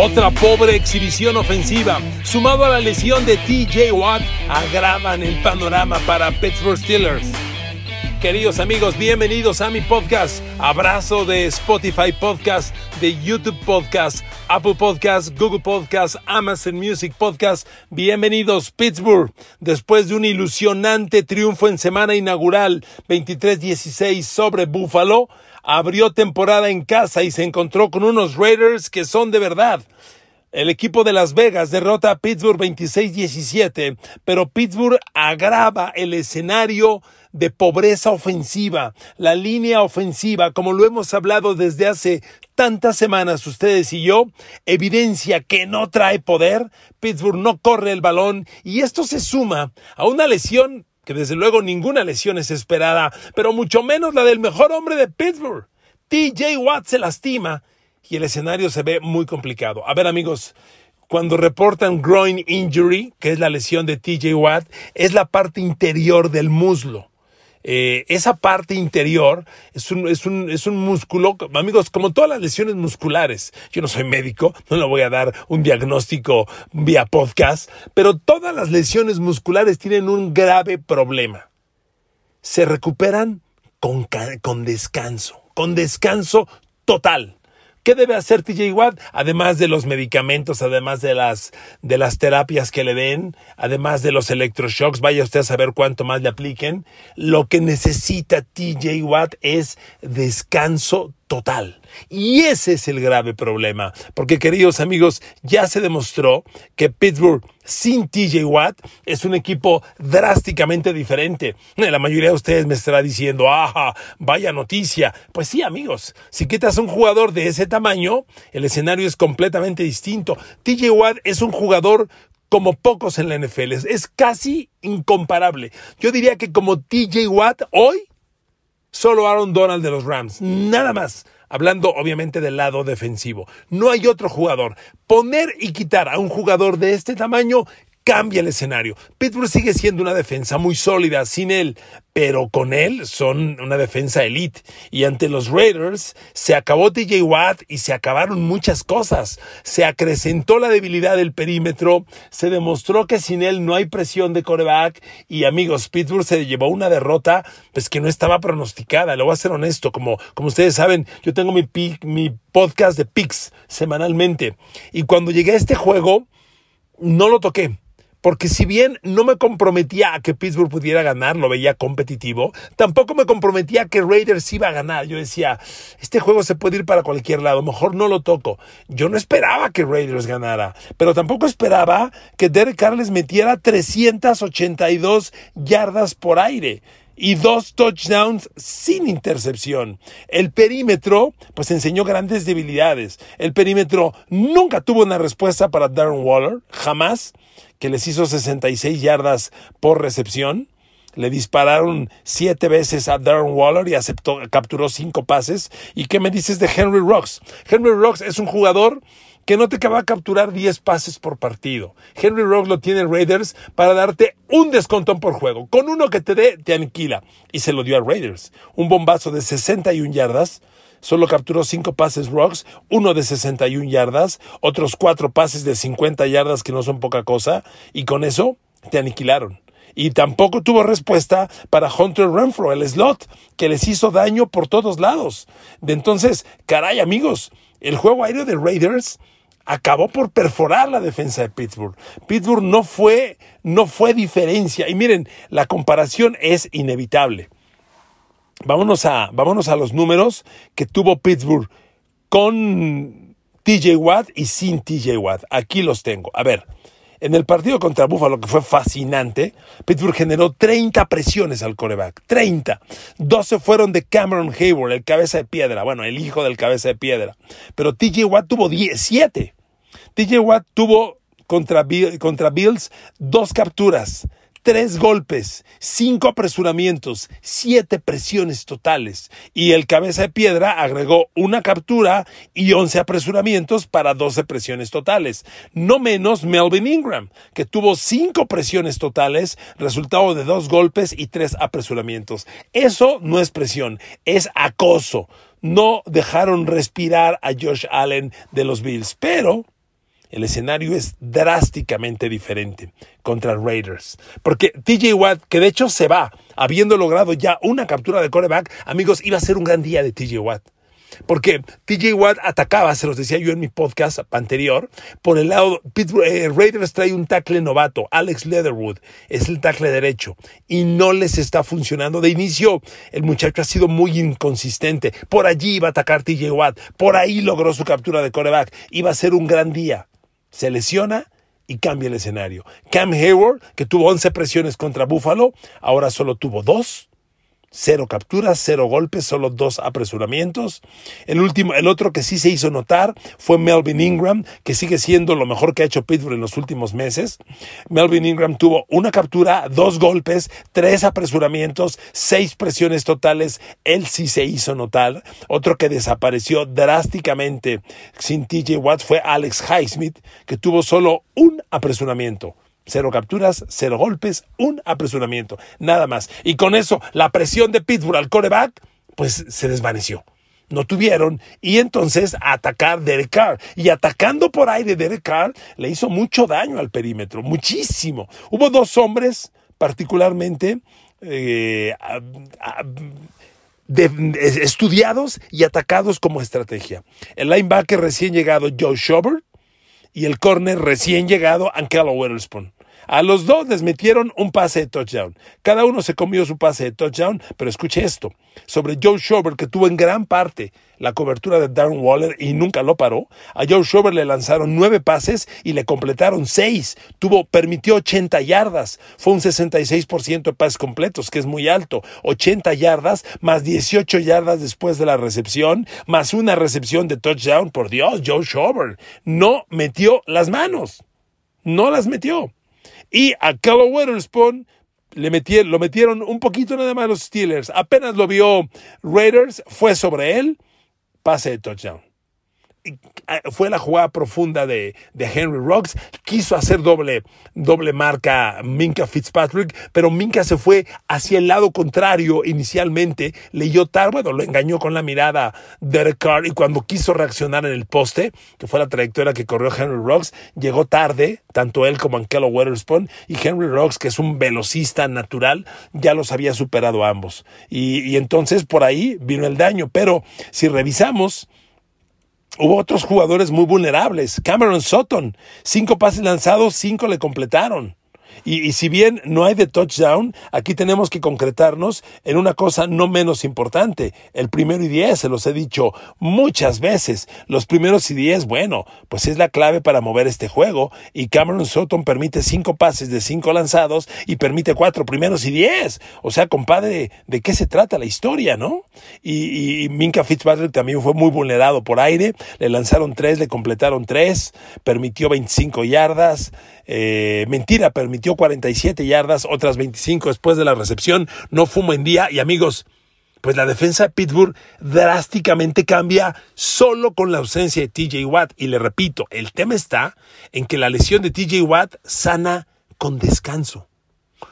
Otra pobre exhibición ofensiva, sumado a la lesión de TJ Watt, agravan el panorama para Pittsburgh Steelers. Queridos amigos, bienvenidos a mi podcast. Abrazo de Spotify Podcast, de YouTube Podcast, Apple Podcast, Google Podcast, Amazon Music Podcast. Bienvenidos Pittsburgh. Después de un ilusionante triunfo en semana inaugural 23-16 sobre Buffalo, abrió temporada en casa y se encontró con unos Raiders que son de verdad. El equipo de Las Vegas derrota a Pittsburgh 26-17, pero Pittsburgh agrava el escenario de pobreza ofensiva, la línea ofensiva, como lo hemos hablado desde hace tantas semanas ustedes y yo, evidencia que no trae poder, Pittsburgh no corre el balón y esto se suma a una lesión que desde luego ninguna lesión es esperada, pero mucho menos la del mejor hombre de Pittsburgh. TJ Watt se lastima y el escenario se ve muy complicado. A ver amigos, cuando reportan groin injury, que es la lesión de TJ Watt, es la parte interior del muslo. Eh, esa parte interior es un, es, un, es un músculo, amigos, como todas las lesiones musculares. Yo no soy médico, no le voy a dar un diagnóstico vía podcast, pero todas las lesiones musculares tienen un grave problema. Se recuperan con, con descanso, con descanso total. ¿Qué debe hacer TJ Watt? Además de los medicamentos, además de las, de las terapias que le den, además de los electroshocks, vaya usted a saber cuánto más le apliquen, lo que necesita TJ Watt es descanso total. Y ese es el grave problema, porque queridos amigos, ya se demostró que Pittsburgh sin TJ Watt es un equipo drásticamente diferente. La mayoría de ustedes me estará diciendo, ¡ah, vaya noticia! Pues sí, amigos, si quitas un jugador de ese tamaño, el escenario es completamente distinto. TJ Watt es un jugador como pocos en la NFL, es casi incomparable. Yo diría que como TJ Watt hoy Solo Aaron Donald de los Rams. Nada más. Hablando obviamente del lado defensivo. No hay otro jugador. Poner y quitar a un jugador de este tamaño cambia el escenario. Pittsburgh sigue siendo una defensa muy sólida sin él, pero con él son una defensa elite. Y ante los Raiders se acabó TJ Watt y se acabaron muchas cosas. Se acrecentó la debilidad del perímetro, se demostró que sin él no hay presión de coreback y amigos, Pittsburgh se llevó una derrota pues que no estaba pronosticada. Le voy a ser honesto, como, como ustedes saben, yo tengo mi, mi podcast de picks semanalmente y cuando llegué a este juego no lo toqué porque si bien no me comprometía a que Pittsburgh pudiera ganar, lo veía competitivo, tampoco me comprometía a que Raiders iba a ganar. Yo decía, este juego se puede ir para cualquier lado, mejor no lo toco. Yo no esperaba que Raiders ganara, pero tampoco esperaba que Derek Carr les metiera 382 yardas por aire y dos touchdowns sin intercepción. El perímetro, pues enseñó grandes debilidades. El perímetro nunca tuvo una respuesta para Darren Waller, jamás que les hizo 66 yardas por recepción. Le dispararon siete veces a Darren Waller y aceptó, capturó cinco pases. ¿Y qué me dices de Henry Rocks? Henry Rocks es un jugador que no te va a capturar 10 pases por partido. Henry Rocks lo tiene Raiders para darte un descontón por juego. Con uno que te dé, te aniquila. Y se lo dio a Raiders. Un bombazo de 61 yardas Solo capturó cinco pases Rocks, uno de 61 yardas, otros cuatro pases de 50 yardas que no son poca cosa, y con eso te aniquilaron. Y tampoco tuvo respuesta para Hunter Renfro, el slot, que les hizo daño por todos lados. De entonces, caray amigos, el juego aéreo de Raiders acabó por perforar la defensa de Pittsburgh. Pittsburgh no fue, no fue diferencia. Y miren, la comparación es inevitable. Vámonos a, vámonos a los números que tuvo Pittsburgh con TJ Watt y sin TJ Watt. Aquí los tengo. A ver, en el partido contra Buffalo, que fue fascinante, Pittsburgh generó 30 presiones al coreback. 30. 12 fueron de Cameron Hayward, el cabeza de piedra. Bueno, el hijo del cabeza de piedra. Pero TJ Watt tuvo 17. TJ Watt tuvo contra, contra Bills dos capturas, tres golpes, cinco apresuramientos, siete presiones totales. Y el cabeza de piedra agregó una captura y once apresuramientos para doce presiones totales. No menos Melvin Ingram, que tuvo cinco presiones totales, resultado de dos golpes y tres apresuramientos. Eso no es presión, es acoso. No dejaron respirar a Josh Allen de los Bills, pero el escenario es drásticamente diferente contra Raiders. Porque TJ Watt, que de hecho se va, habiendo logrado ya una captura de coreback, amigos, iba a ser un gran día de TJ Watt. Porque TJ Watt atacaba, se los decía yo en mi podcast anterior, por el lado, eh, Raiders trae un tackle novato, Alex Leatherwood, es el tackle derecho, y no les está funcionando. De inicio, el muchacho ha sido muy inconsistente. Por allí iba a atacar TJ Watt, por ahí logró su captura de coreback, iba a ser un gran día se lesiona y cambia el escenario. Cam Hayward, que tuvo 11 presiones contra Buffalo, ahora solo tuvo dos Cero capturas, cero golpes, solo dos apresuramientos. El último, el otro que sí se hizo notar fue Melvin Ingram, que sigue siendo lo mejor que ha hecho Pittsburgh en los últimos meses. Melvin Ingram tuvo una captura, dos golpes, tres apresuramientos, seis presiones totales. Él sí se hizo notar. Otro que desapareció drásticamente sin TJ Watt fue Alex Highsmith, que tuvo solo un apresuramiento. Cero capturas, cero golpes, un apresuramiento, nada más. Y con eso, la presión de Pittsburgh al coreback, pues se desvaneció. No tuvieron y entonces atacar Derek Carr. Y atacando por aire Derek Carr le hizo mucho daño al perímetro, muchísimo. Hubo dos hombres particularmente eh, estudiados y atacados como estrategia. El linebacker recién llegado Joe Schobert y el corner recién llegado Ankelo Witherspoon. A los dos les metieron un pase de touchdown. Cada uno se comió su pase de touchdown, pero escuche esto. Sobre Joe Schobert, que tuvo en gran parte la cobertura de Darren Waller y nunca lo paró, a Joe Schobert le lanzaron nueve pases y le completaron seis. Tuvo, permitió 80 yardas. Fue un 66% de pases completos, que es muy alto. 80 yardas más 18 yardas después de la recepción, más una recepción de touchdown. Por Dios, Joe Schobert no metió las manos. No las metió. Y a Callow Witherspoon le metieron, lo metieron un poquito nada más los Steelers. Apenas lo vio Raiders, fue sobre él, pase de touchdown. Ah, fue la jugada profunda de, Henry Rocks. Quiso hacer doble, doble marca Minka Fitzpatrick, pero Minka se fue hacia el lado contrario inicialmente. Leyó tarde, bueno, lo engañó con la mirada Derek Carr y cuando quiso reaccionar en el poste, que fue la trayectoria que corrió Henry Rocks, llegó tarde, tanto él como Ankelo Weatherspoon, y Henry Rocks, que es un velocista natural, ya los había superado ambos. Y entonces por ahí vino el daño. Pero si revisamos, Hubo otros jugadores muy vulnerables. Cameron Sutton, cinco pases lanzados, cinco le completaron. Y, si bien no hay de touchdown, aquí tenemos que concretarnos en una cosa no menos importante. El primero y diez, se los he dicho muchas veces. Los primeros y diez, bueno, pues es la clave para mover este juego. Y Cameron Sutton permite cinco pases de cinco lanzados y permite cuatro primeros y diez. O sea, compadre, ¿de qué se trata la historia, no? Y, y Minka Fitzpatrick también fue muy vulnerado por aire. Le lanzaron tres, le completaron tres, permitió 25 yardas. Eh, mentira, permitió 47 yardas, otras 25 después de la recepción. No un buen día. Y amigos, pues la defensa de Pittsburgh drásticamente cambia solo con la ausencia de TJ Watt. Y le repito, el tema está en que la lesión de TJ Watt sana con descanso.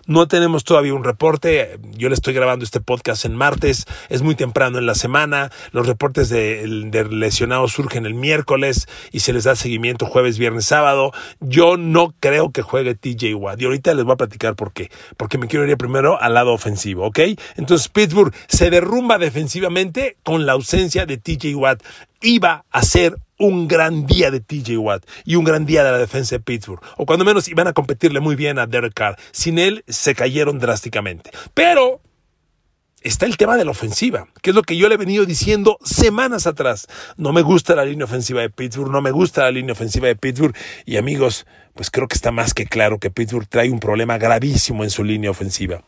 No tenemos todavía un reporte. Yo le estoy grabando este podcast en martes. Es muy temprano en la semana. Los reportes de, lesionados surgen el miércoles y se les da seguimiento jueves, viernes, sábado. Yo no creo que juegue TJ Watt. Y ahorita les voy a platicar por qué. Porque me quiero ir primero al lado ofensivo, ¿ok? Entonces Pittsburgh se derrumba defensivamente con la ausencia de TJ Watt. Iba a ser un gran día de TJ Watt y un gran día de la defensa de Pittsburgh. O cuando menos iban a competirle muy bien a Derek Carr. Sin él se cayeron drásticamente. Pero está el tema de la ofensiva, que es lo que yo le he venido diciendo semanas atrás. No me gusta la línea ofensiva de Pittsburgh, no me gusta la línea ofensiva de Pittsburgh. Y amigos, pues creo que está más que claro que Pittsburgh trae un problema gravísimo en su línea ofensiva.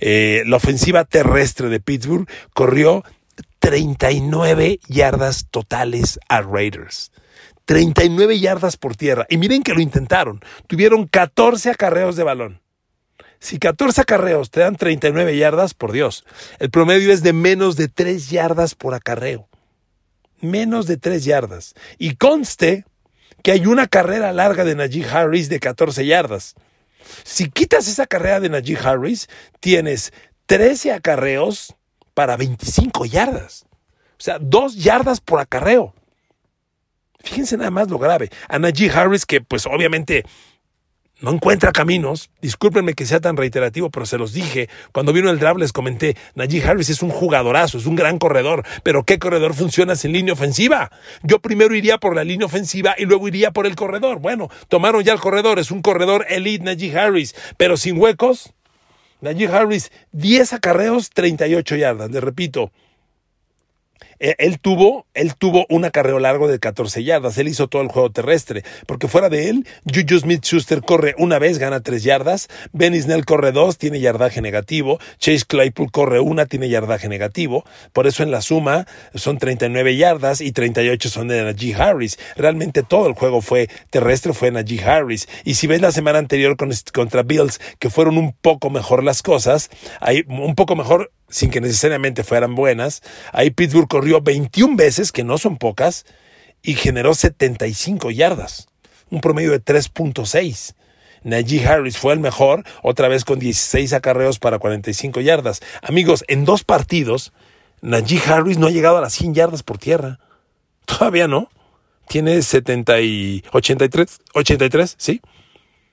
Eh, la ofensiva terrestre de Pittsburgh corrió 39 yardas totales a Raiders. 39 yardas por tierra. Y miren que lo intentaron. Tuvieron 14 acarreos de balón. Si 14 acarreos te dan 39 yardas, por Dios, el promedio es de menos de 3 yardas por acarreo. Menos de 3 yardas. Y conste que hay una carrera larga de Najee Harris de 14 yardas. Si quitas esa carrera de Najee Harris, tienes 13 acarreos para 25 yardas. O sea, 2 yardas por acarreo. Fíjense nada más lo grave. A Najee Harris, que pues obviamente no encuentra caminos. Discúlpenme que sea tan reiterativo, pero se los dije. Cuando vino el draft les comenté, Najee Harris es un jugadorazo, es un gran corredor, pero ¿qué corredor funciona sin línea ofensiva? Yo primero iría por la línea ofensiva y luego iría por el corredor. Bueno, tomaron ya el corredor, es un corredor elite Najee Harris, pero sin huecos. Najee Harris, 10 acarreos, 38 yardas. Le repito, él tuvo, él tuvo un acarreo largo de 14 yardas. Él hizo todo el juego terrestre. Porque fuera de él, Juju Smith Schuster corre una vez, gana 3 yardas. Benny Snell corre 2, tiene yardaje negativo. Chase Claypool corre una, tiene yardaje negativo. Por eso en la suma son 39 yardas y 38 son de Najee Harris. Realmente todo el juego fue terrestre, fue Najee Harris. Y si ves la semana anterior contra Bills, que fueron un poco mejor las cosas, hay un poco mejor sin que necesariamente fueran buenas. Ahí Pittsburgh corrió 21 veces, que no son pocas, y generó 75 yardas, un promedio de 3.6. Najee Harris fue el mejor, otra vez con 16 acarreos para 45 yardas. Amigos, en dos partidos, Najee Harris no ha llegado a las 100 yardas por tierra. Todavía no. Tiene 70 y 83, 83, ¿sí?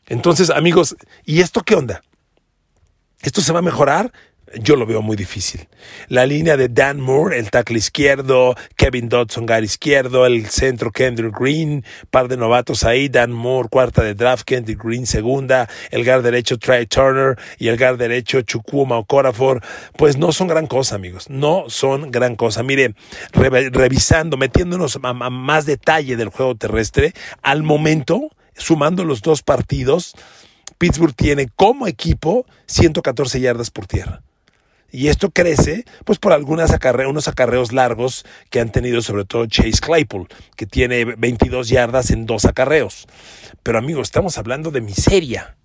Entonces, amigos, ¿y esto qué onda? ¿Esto se va a mejorar? Yo lo veo muy difícil. La línea de Dan Moore, el tackle izquierdo, Kevin Dodson, guard izquierdo, el centro Kendrick Green, par de novatos ahí, Dan Moore, cuarta de draft, Kendrick Green, segunda, el guard derecho Trey Turner y el guard derecho Chukwuma Okorafor, pues no son gran cosa, amigos, no son gran cosa. Mire, revisando, metiéndonos a más detalle del juego terrestre, al momento, sumando los dos partidos, Pittsburgh tiene como equipo 114 yardas por tierra. Y esto crece pues por acarreos, unos acarreos largos que han tenido sobre todo Chase Claypool, que tiene 22 yardas en dos acarreos. Pero amigos, estamos hablando de miseria.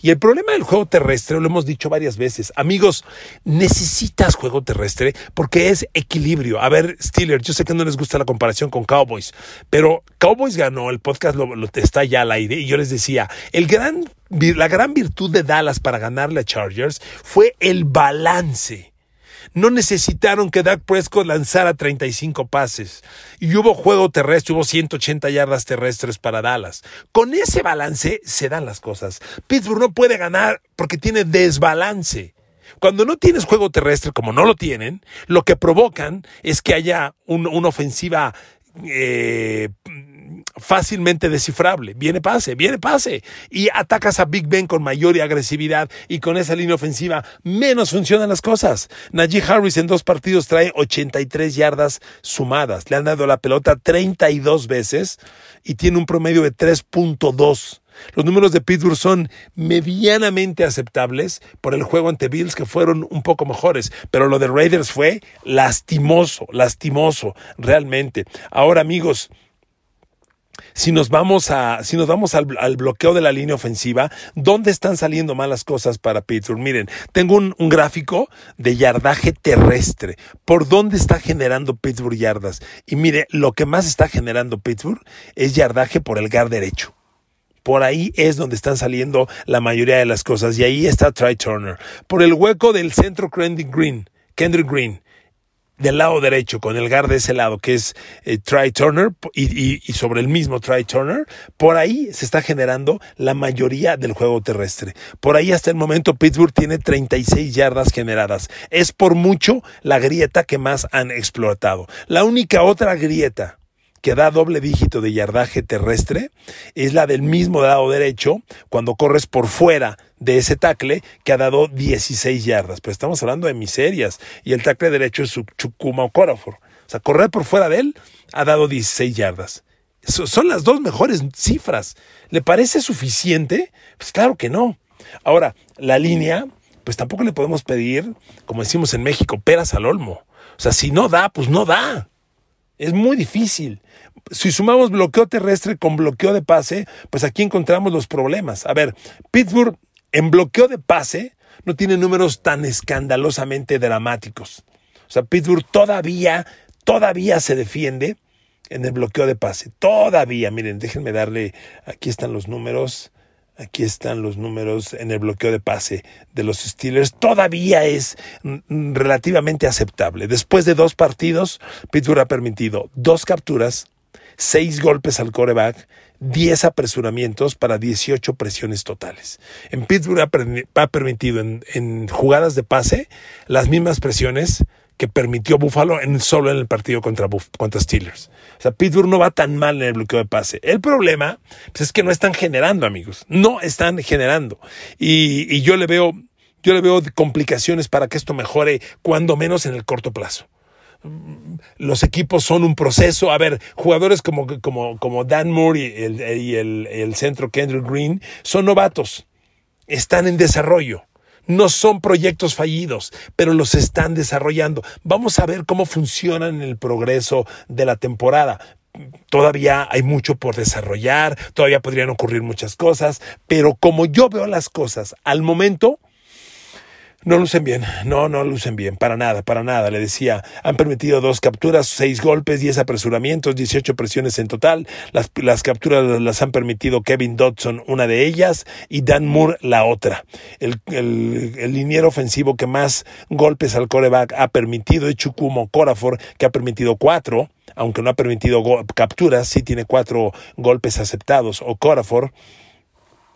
Y el problema del juego terrestre, lo hemos dicho varias veces, amigos, necesitas juego terrestre porque es equilibrio. A ver, Steelers, yo sé que no les gusta la comparación con Cowboys, pero Cowboys ganó, el podcast lo, está ya al aire, y yo les decía, el gran, la gran virtud de Dallas para ganarle a Chargers fue el balance no necesitaron que Dak Prescott lanzara 35 pases. Y hubo juego terrestre, hubo 180 yardas terrestres para Dallas. Con ese balance se dan las cosas. Pittsburgh no puede ganar porque tiene desbalance. Cuando no tienes juego terrestre, como no lo tienen, lo que provocan es que haya una ofensiva eh, fácilmente descifrable. Viene pase, viene pase. Y atacas a Big Ben con mayor agresividad y con esa línea ofensiva menos funcionan las cosas. Najee Harris en dos partidos trae 83 yardas sumadas. Le han dado la pelota 32 veces y tiene un promedio de 3.2. Los números de Pittsburgh son medianamente aceptables por el juego ante Bills que fueron un poco mejores, pero lo de Raiders fue lastimoso, lastimoso, realmente. Ahora amigos, si nos vamos, a, si nos vamos al, bloqueo de la línea ofensiva, ¿dónde están saliendo malas cosas para Pittsburgh? Miren, tengo un, un, gráfico de yardaje terrestre. ¿Por dónde está generando Pittsburgh yardas? Y mire, lo que más está generando Pittsburgh es yardaje por el gar derecho. Por ahí es donde están saliendo la mayoría de las cosas. Y ahí está Try Turner. Por el hueco del centro Kendrick Green. Kendrick Green del lado derecho, con el guard de ese lado, que es eh, Try Turner, y, sobre el mismo Try Turner, por ahí se está generando la mayoría del juego terrestre. Por ahí hasta el momento Pittsburgh tiene 36 yardas generadas. Es por mucho la grieta que más han explotado. La única otra grieta que da doble dígito de yardaje terrestre es la del mismo lado derecho cuando corres por fuera de ese tackle que ha dado 16 yardas. Pero estamos hablando de miserias. Y el tackle derecho es Chukuma Okorafor. O sea, correr por fuera de él ha dado 16 yardas. son las dos mejores cifras. ¿Le parece suficiente? Pues claro que no. Ahora, la línea, pues tampoco le podemos pedir, como decimos en México, peras al olmo. O sea, si no da, pues no da. Es muy difícil. Si sumamos bloqueo terrestre con bloqueo de pase, pues aquí encontramos los problemas. A ver, Pittsburgh en bloqueo de pase no tiene números tan escandalosamente dramáticos. O sea, Pittsburgh todavía, todavía se defiende en el bloqueo de pase. Todavía, miren, déjenme darle, aquí están los números. Aquí están los números en el bloqueo de pase de los Steelers. Todavía es relativamente aceptable. Después de dos partidos, Pittsburgh ha permitido dos capturas, seis golpes al coreback, 10 apresuramientos para 18 presiones totales. En Pittsburgh ha, permitido en, en, jugadas de pase las mismas presiones que permitió Buffalo en, solo en el partido contra, contra Steelers. O sea, Pittsburgh no va tan mal en el bloqueo de pase. El problema pues, es que no están generando, amigos. No están generando. Y, y yo le veo, yo le veo complicaciones para que esto mejore, cuando menos en el corto plazo los equipos son un proceso. A ver, jugadores como, como, como Dan Moore y, el, y el, el, centro Kendrick Green son novatos, están en desarrollo. No son proyectos fallidos, pero los están desarrollando. Vamos a ver cómo funcionan en el progreso de la temporada. Todavía hay mucho por desarrollar, todavía podrían ocurrir muchas cosas, pero como yo veo las cosas al momento, no lucen bien, no, no lucen bien, para nada, para nada. Le decía, han permitido dos capturas, seis golpes, diez apresuramientos, 18 presiones en total. Las, las capturas las han permitido Kevin Dodson, una de ellas, y Dan Moore, la otra. El liniero ofensivo que más golpes al coreback ha permitido es Chukumo Corafor, que ha permitido cuatro, aunque no ha permitido capturas, sí tiene cuatro golpes aceptados, o Corafor.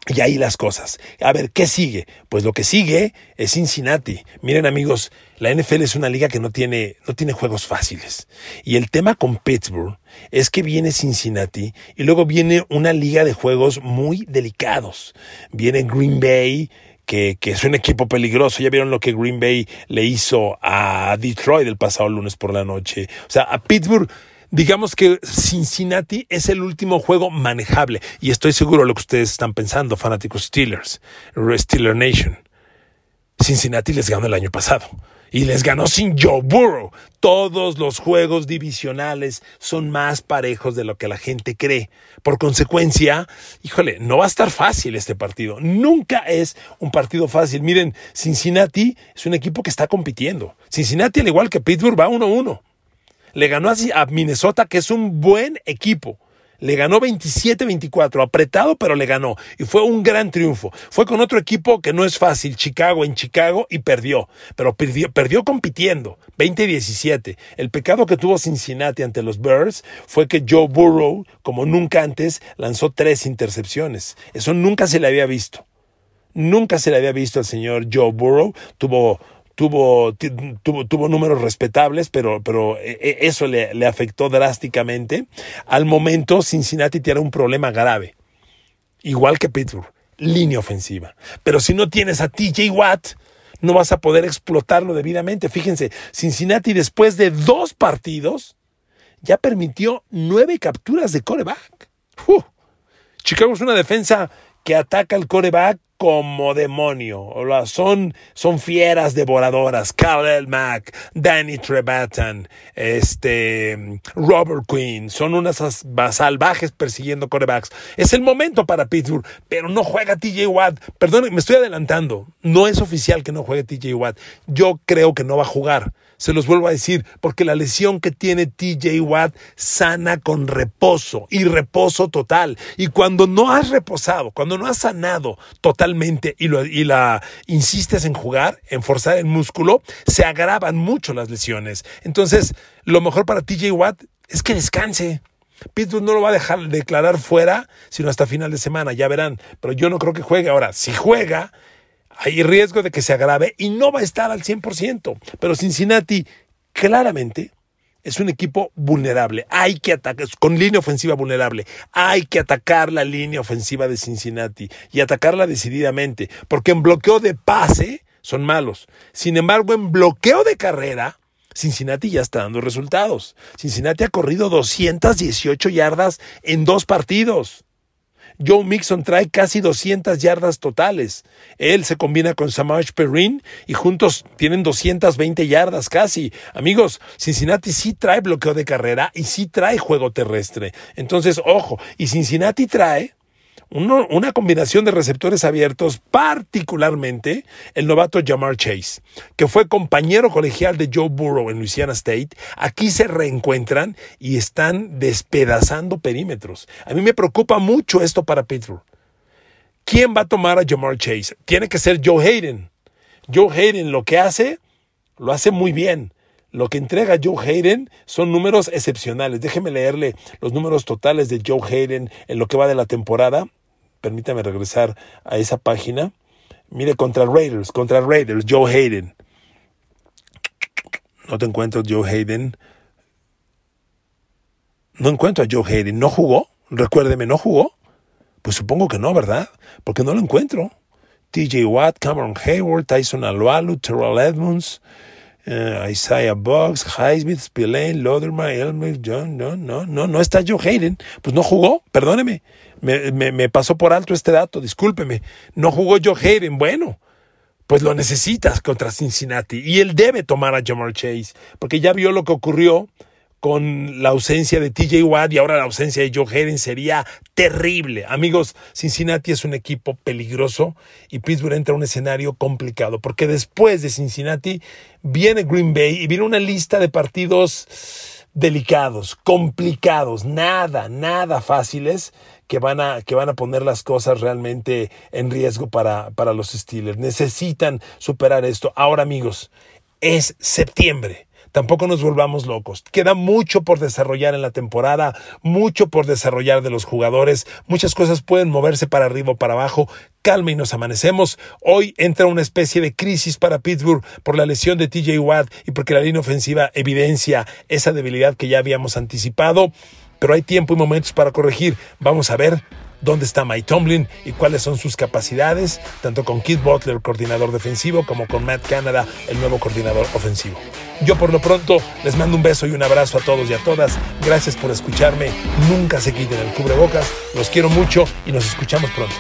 Y ahí las cosas. A ver, ¿qué sigue? Pues lo que sigue es Cincinnati. Miren amigos, la NFL es una liga que no tiene, no tiene juegos fáciles. Y el tema con Pittsburgh es que viene Cincinnati y luego viene una liga de juegos muy delicados. Viene Green Bay, que, que, es un equipo peligroso. Ya vieron lo que Green Bay le hizo a Detroit el pasado lunes por la noche. O sea, a Pittsburgh digamos que Cincinnati es el último juego manejable. Y estoy seguro de lo que ustedes están pensando, fanáticos Steelers, Steeler Nation. Cincinnati les ganó el año pasado. Y les ganó sin Joe Burrow. Todos los juegos divisionales son más parejos de lo que la gente cree. Por consecuencia, híjole, no va a estar fácil este partido. Nunca es un partido fácil. Miren, Cincinnati es un equipo que está compitiendo. Cincinnati, al igual que Pittsburgh, va 1-1 le ganó a Minnesota, que es un buen equipo. Le ganó 27-24, apretado, pero le ganó. Y fue un gran triunfo. Fue con otro equipo que no es fácil, Chicago en Chicago, y perdió. Pero perdió, perdió compitiendo, 20-17. El pecado que tuvo Cincinnati ante los Bears fue que Joe Burrow, como nunca antes, lanzó tres intercepciones. Eso nunca se le había visto. Nunca se le había visto al señor Joe Burrow. Tuvo tuvo, tuvo, tuvo números respetables, pero, pero e, e, eso le, afectó drásticamente. Al momento, Cincinnati tiene un problema grave, igual que Pittsburgh, línea ofensiva. Pero si no tienes a TJ Watt, no vas a poder explotarlo debidamente. Fíjense, Cincinnati después de dos partidos ya permitió nueve capturas de coreback. Chicago es una defensa que ataca al coreback como demonio. Son, son fieras devoradoras. Khalil Mack, Danny Trevathan, este, Robert Quinn. Son unas salvajes persiguiendo corebacks. Es el momento para Pittsburgh, pero no juega TJ Watt. Perdón, me estoy adelantando. No es oficial que no juegue TJ Watt. Yo creo que no va a jugar. Se los vuelvo a decir, porque la lesión que tiene TJ Watt sana con reposo y reposo total. Y cuando no has reposado, cuando no has sanado totalmente y, la insistes en jugar, en forzar el músculo, se agravan mucho las lesiones. Entonces, lo mejor para TJ Watt es que descanse. Pittsburgh no lo va a dejar declarar fuera, sino hasta final de semana, ya verán. Pero yo no creo que juegue. Ahora, si juega, hay riesgo de que se agrave y no va a estar al 100%. Pero Cincinnati claramente es un equipo vulnerable. Hay que atacar, con línea ofensiva vulnerable. Hay que atacar la línea ofensiva de Cincinnati y atacarla decididamente, porque en bloqueo de pase son malos. Sin embargo, en bloqueo de carrera, Cincinnati ya está dando resultados. Cincinnati ha corrido 218 yardas en dos partidos. Joe Mixon trae casi 200 yardas totales. Él se combina con Samaj Perrin y juntos tienen 220 yardas casi. Amigos, Cincinnati sí trae bloqueo de carrera y sí trae juego terrestre. Entonces, ojo, y Cincinnati trae una combinación de receptores abiertos, particularmente el novato Jamar Chase, que fue compañero colegial de Joe Burrow en Louisiana State. Aquí se reencuentran y están despedazando perímetros. A mí me preocupa mucho esto para Pittsburgh. ¿Quién va a tomar a Jamar Chase? Tiene que ser Joe Hayden. Joe Hayden lo que hace, lo hace muy bien. Lo que entrega Joe Hayden son números excepcionales. Déjeme leerle los números totales de Joe Hayden en lo que va de la temporada permítame regresar a esa página. Mire, contra Raiders, contra Raiders, Joe Hayden. No te encuentro Joe Hayden. No encuentro a Joe Hayden. ¿No jugó? Recuérdeme, ¿no jugó? Pues supongo que no, ¿verdad? Porque no lo encuentro. TJ Watt, Cameron Hayward, Tyson Alualu, Terrell Edmonds, uh, Isaiah Boggs, Highsmith, Spillane, Loderman, Elmer, John, no, no, no, no está Joe Hayden. Pues no jugó, perdóneme me, pasó por alto este dato, discúlpeme. No jugó Joe Hayden. Bueno, pues lo necesitas contra Cincinnati. Y él debe tomar a Jamar Chase, porque ya vio lo que ocurrió con la ausencia de TJ Watt y ahora la ausencia de Joe Hayden sería terrible. Amigos, Cincinnati es un equipo peligroso y Pittsburgh entra a un escenario complicado, porque después de Cincinnati viene Green Bay y viene una lista de partidos delicados, complicados, nada, nada fáciles que van a, que van a poner las cosas realmente en riesgo para, para los Steelers. Necesitan superar esto. Ahora amigos, es septiembre. Tampoco nos volvamos locos. Queda mucho por desarrollar en la temporada, mucho por desarrollar de los jugadores. Muchas cosas pueden moverse para arriba o para abajo. Calma y nos amanecemos. Hoy entra una especie de crisis para Pittsburgh por la lesión de TJ Watt y porque la línea ofensiva evidencia esa debilidad que ya habíamos anticipado. Pero hay tiempo y momentos para corregir. Vamos a ver dónde está Mike Tomlin y cuáles son sus capacidades, tanto con Keith Butler, coordinador defensivo, como con Matt Canada, el nuevo coordinador ofensivo. Yo por lo pronto les mando un beso y un abrazo a todos y a todas. Gracias por escucharme. Nunca se quiten el cubrebocas. Los quiero mucho y nos escuchamos pronto.